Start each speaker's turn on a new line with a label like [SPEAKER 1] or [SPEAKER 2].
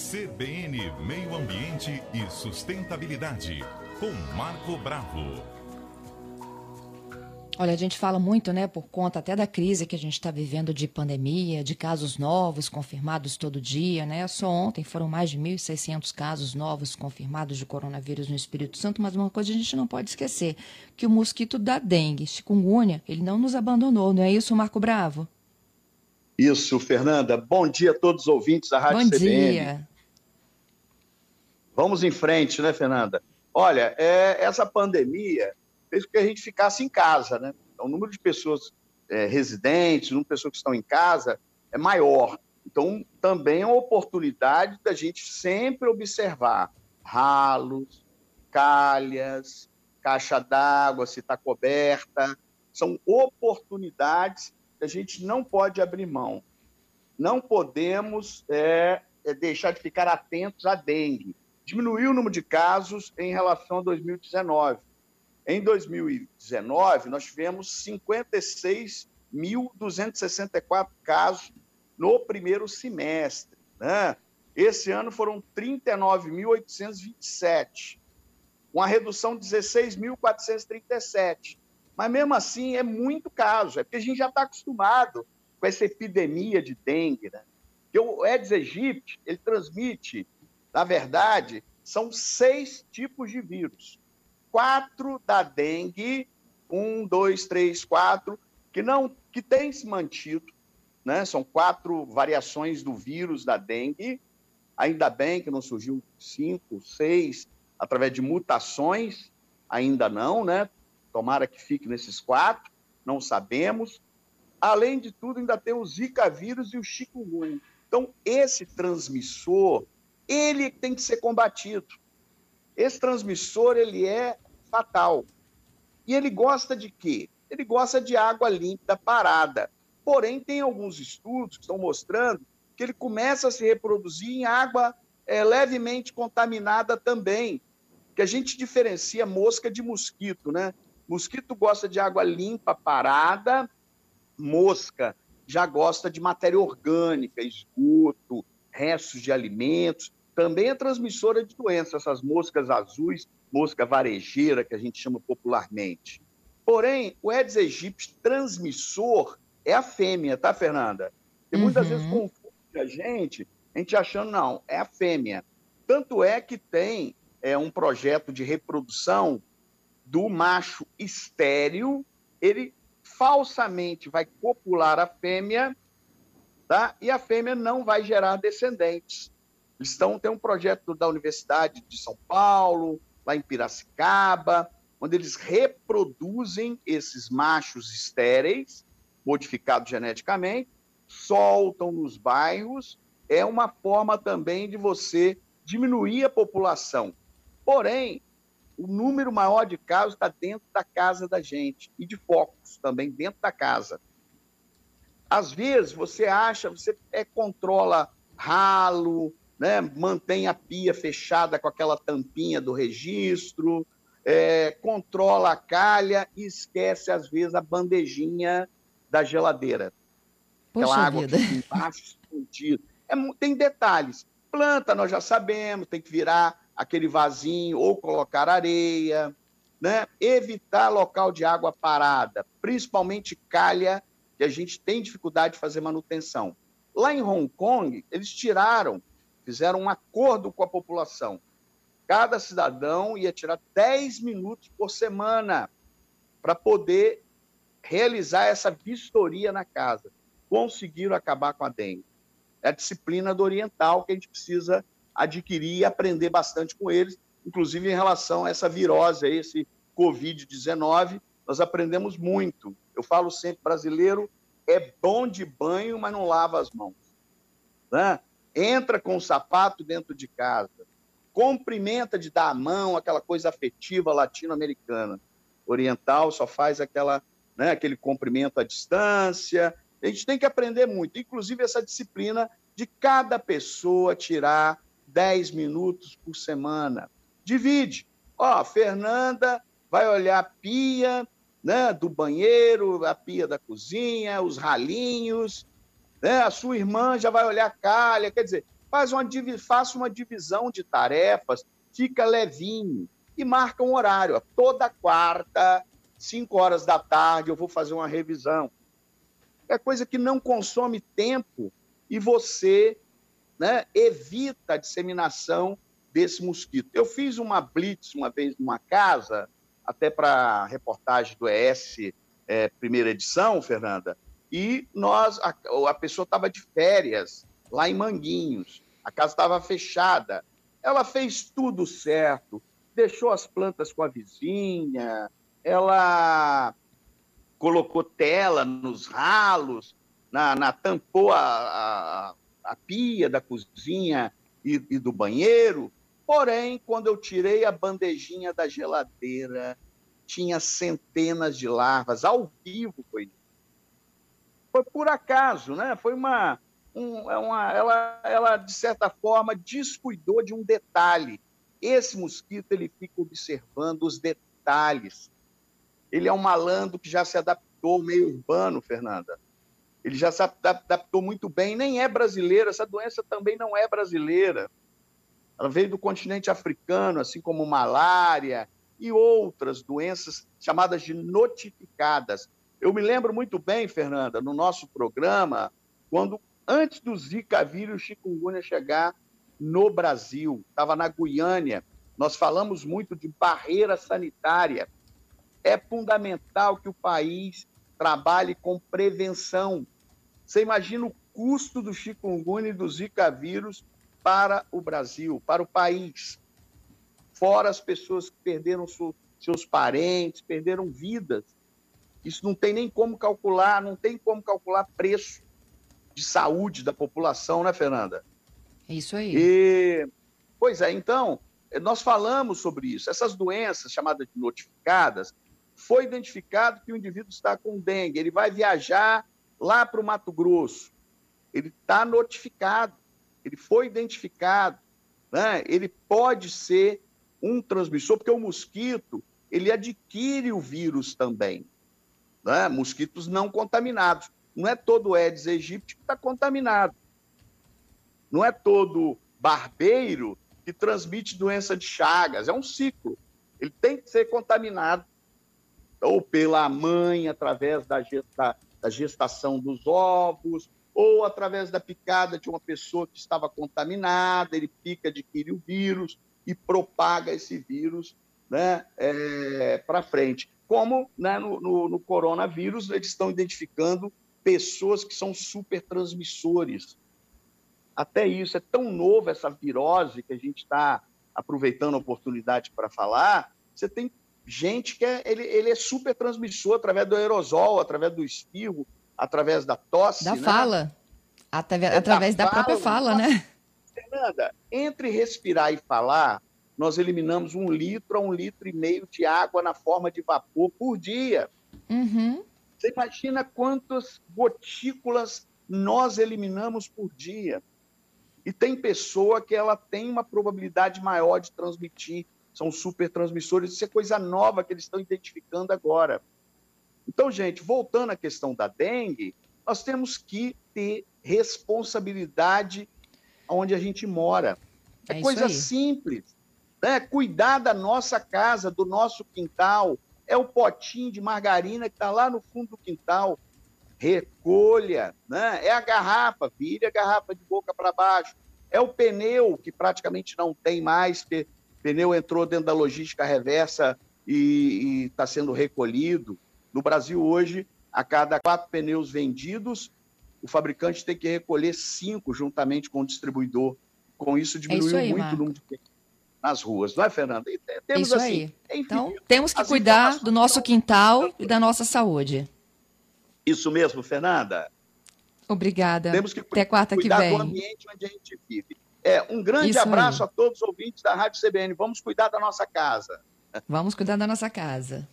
[SPEAKER 1] CBN Meio Ambiente e Sustentabilidade, com Marco Bravo.
[SPEAKER 2] Olha, a gente fala muito, né, por conta até da crise que a gente está vivendo de pandemia, de casos novos confirmados todo dia, né? Só ontem foram mais de 1.600 casos novos confirmados de coronavírus no Espírito Santo, mas uma coisa a gente não pode esquecer, que o mosquito da dengue, chikungunya, ele não nos abandonou, não é isso, Marco Bravo?
[SPEAKER 3] Isso, Fernanda. Bom dia a todos os ouvintes da Rádio
[SPEAKER 2] Bom
[SPEAKER 3] CBN.
[SPEAKER 2] dia.
[SPEAKER 3] Vamos em frente, né, Fernanda? Olha, é, essa pandemia fez com que a gente ficasse em casa, né? Então, o número de pessoas é, residentes, o número de pessoas que estão em casa é maior. Então, também é uma oportunidade da gente sempre observar ralos, calhas, caixa d'água, se está coberta. São oportunidades que a gente não pode abrir mão. Não podemos é, é deixar de ficar atentos à dengue. Diminuiu o número de casos em relação a 2019 em 2019, nós tivemos 56.264 casos no primeiro semestre. Né? Esse ano foram 39.827, uma redução de 16.437. Mas mesmo assim é muito caso, é porque a gente já está acostumado com essa epidemia de dengue. Né? O Aedes aegypti, ele transmite, na verdade, são seis tipos de vírus quatro da dengue, um, dois, três, quatro, que não que tem se mantido, né? São quatro variações do vírus da dengue. Ainda bem que não surgiu cinco, seis, através de mutações, ainda não, né? Tomara que fique nesses quatro, não sabemos. Além de tudo, ainda tem o Zika vírus e o chikungunya. Então, esse transmissor, ele tem que ser combatido. Esse transmissor, ele é fatal. E ele gosta de quê? Ele gosta de água límpida parada. Porém, tem alguns estudos que estão mostrando que ele começa a se reproduzir em água é, levemente contaminada também. Que a gente diferencia mosca de mosquito, né? Mosquito gosta de água limpa, parada, mosca já gosta de matéria orgânica, esgoto, restos de alimentos também é transmissora de doenças, essas moscas azuis, mosca varejeira, que a gente chama popularmente. Porém, o Aedes aegypti transmissor é a fêmea, tá, Fernanda? E muitas vezes
[SPEAKER 2] Uhum.
[SPEAKER 3] confunde a gente, a gente achando, não, é a fêmea. Tanto é que tem é, um projeto de reprodução do macho estéreo, ele falsamente vai copular a fêmea, tá? E a fêmea não vai gerar descendentes. Estão, tem um projeto da Universidade de São Paulo, lá em Piracicaba, onde eles reproduzem esses machos estéreis, modificados geneticamente, soltam nos bairros. É uma forma também de você diminuir a população. Porém, o número maior de casos está dentro da casa da gente e de focos também dentro da casa. Às vezes você acha, você é, controla ralo, né, mantém a pia fechada com aquela tampinha do registro, é, controla a calha e esquece, às vezes, a bandejinha da geladeira. Aquela
[SPEAKER 2] Poxa
[SPEAKER 3] água
[SPEAKER 2] vida.
[SPEAKER 3] que embaixo escondida. É, tem detalhes. Planta, nós já sabemos, tem que virar aquele vasinho ou colocar areia, né? evitar local de água parada, principalmente calha, que a gente tem dificuldade de fazer manutenção. Lá em Hong Kong, eles tiraram fizeram um acordo com a população. Cada cidadão ia tirar 10 minutos por semana para poder realizar essa vistoria na casa. Conseguiram acabar com a dengue. É a disciplina do oriental que a gente precisa adquirir e aprender bastante com eles, inclusive em relação a essa virose, aí, esse Covid-19, nós aprendemos muito. Eu falo sempre, brasileiro é bom de banho, mas não lava as mãos. Né? Entra com o sapato dentro de casa, cumprimenta de dar a mão, aquela coisa afetiva latino-americana. Oriental só faz aquela, né, aquele cumprimento à distância. A gente tem que aprender muito, inclusive essa disciplina de cada pessoa tirar 10 minutos por semana. Divide. Ó, Fernanda vai olhar a pia né, do banheiro, a pia da cozinha, os ralinhos, né? A sua irmã já vai olhar calha, quer dizer, faz uma, faça uma divisão de tarefas, fica levinho e marca um horário. Toda quarta, 5 horas da tarde, eu vou fazer uma revisão. É coisa que não consome tempo e você né, evita a disseminação desse mosquito. Eu fiz uma blitz uma vez numa casa, até para reportagem do ES, é, primeira edição, Fernanda, e nós, a, a pessoa estava de férias lá em Manguinhos, a casa estava fechada. Ela fez tudo certo, deixou as plantas com a vizinha, ela colocou tela nos ralos, na, na tampou a, a, a, pia da cozinha e, e do banheiro. Porém, quando eu tirei a bandejinha da geladeira, tinha centenas de larvas, ao vivo foi. Foi por acaso, né? Foi uma, um, é uma ela, ela, de certa forma, descuidou de um detalhe. Esse mosquito, ele fica observando os detalhes. Ele é um malandro que já se adaptou ao meio urbano, Fernanda. Ele já se adaptou muito bem, nem é brasileiro, essa doença também não é brasileira. Ela veio do continente africano, assim como malária e outras doenças chamadas de notificadas. Eu me lembro muito bem, Fernanda, no nosso programa, quando antes do Zika vírus chikungunya chegar no Brasil, estava na Guiânia, nós falamos muito de barreira sanitária. É fundamental que o país trabalhe com prevenção. Você imagina o custo do chikungunya e do Zika vírus para o Brasil, para o país. Fora as pessoas que perderam seus parentes, perderam vidas. Isso não tem nem como calcular, não tem como calcular preço de saúde da população, né, Fernanda?
[SPEAKER 2] É isso aí.
[SPEAKER 3] E, pois é, então, nós falamos sobre isso. Essas doenças chamadas de notificadas, foi identificado que o indivíduo está com dengue, ele vai viajar lá para o Mato Grosso, ele está notificado, ele foi identificado, né? ele pode ser um transmissor, porque o mosquito, ele adquire o vírus também, né? mosquitos não contaminados. Não é todo Aedes aegypti que está contaminado. Não é todo barbeiro que transmite doença de Chagas. É um ciclo. Ele tem que ser contaminado ou pela mãe através da, gesta, da gestação dos ovos, ou através da picada de uma pessoa que estava contaminada, ele pica, adquire o vírus e propaga esse vírus né, é, para frente. Como né, no, no, no, coronavírus, eles estão identificando pessoas que são super transmissores. Até isso, é tão novo essa virose que a gente está aproveitando a oportunidade para falar, você tem gente que é, ele, ele é super transmissor através do aerosol, através do espirro, através da tosse.
[SPEAKER 2] Da
[SPEAKER 3] né?
[SPEAKER 2] fala. Através, é através da, da fala, própria fala, né?
[SPEAKER 3] Fernanda, entre respirar e falar, nós eliminamos um litro a um litro e meio de água na forma de vapor por dia.
[SPEAKER 2] Uhum.
[SPEAKER 3] Você imagina quantas gotículas nós eliminamos por dia. E tem pessoa que ela tem uma probabilidade maior de transmitir são super transmissores, isso é coisa nova que eles estão identificando agora. Então, gente, voltando à questão da dengue, nós temos que ter responsabilidade onde a gente mora. É, é coisa simples. Né? Cuidar da nossa casa, do nosso quintal. É o potinho de margarina que está lá no fundo do quintal. Recolha. Né? É a garrafa, vire a garrafa de boca para baixo. É o pneu, que praticamente não tem mais, porque pneu entrou dentro da logística reversa e está sendo recolhido. No Brasil, hoje, a cada quatro pneus vendidos, o fabricante tem que recolher cinco juntamente com o distribuidor. Com isso, diminuiu é isso aí, muito Marco. o número de pneus nas ruas, não é, Fernanda?
[SPEAKER 2] Temos isso assim, aí. então, temos que cuidar do nosso quintal e da nossa saúde.
[SPEAKER 3] Isso mesmo, Fernanda.
[SPEAKER 2] Obrigada.
[SPEAKER 3] Temos que
[SPEAKER 2] Até quarta
[SPEAKER 3] cuidar
[SPEAKER 2] que vem.
[SPEAKER 3] do ambiente onde a gente vive. É, um grande Isso abraço aí. a todos os ouvintes da Rádio CBN. Vamos cuidar da nossa casa.
[SPEAKER 2] Vamos cuidar da nossa casa.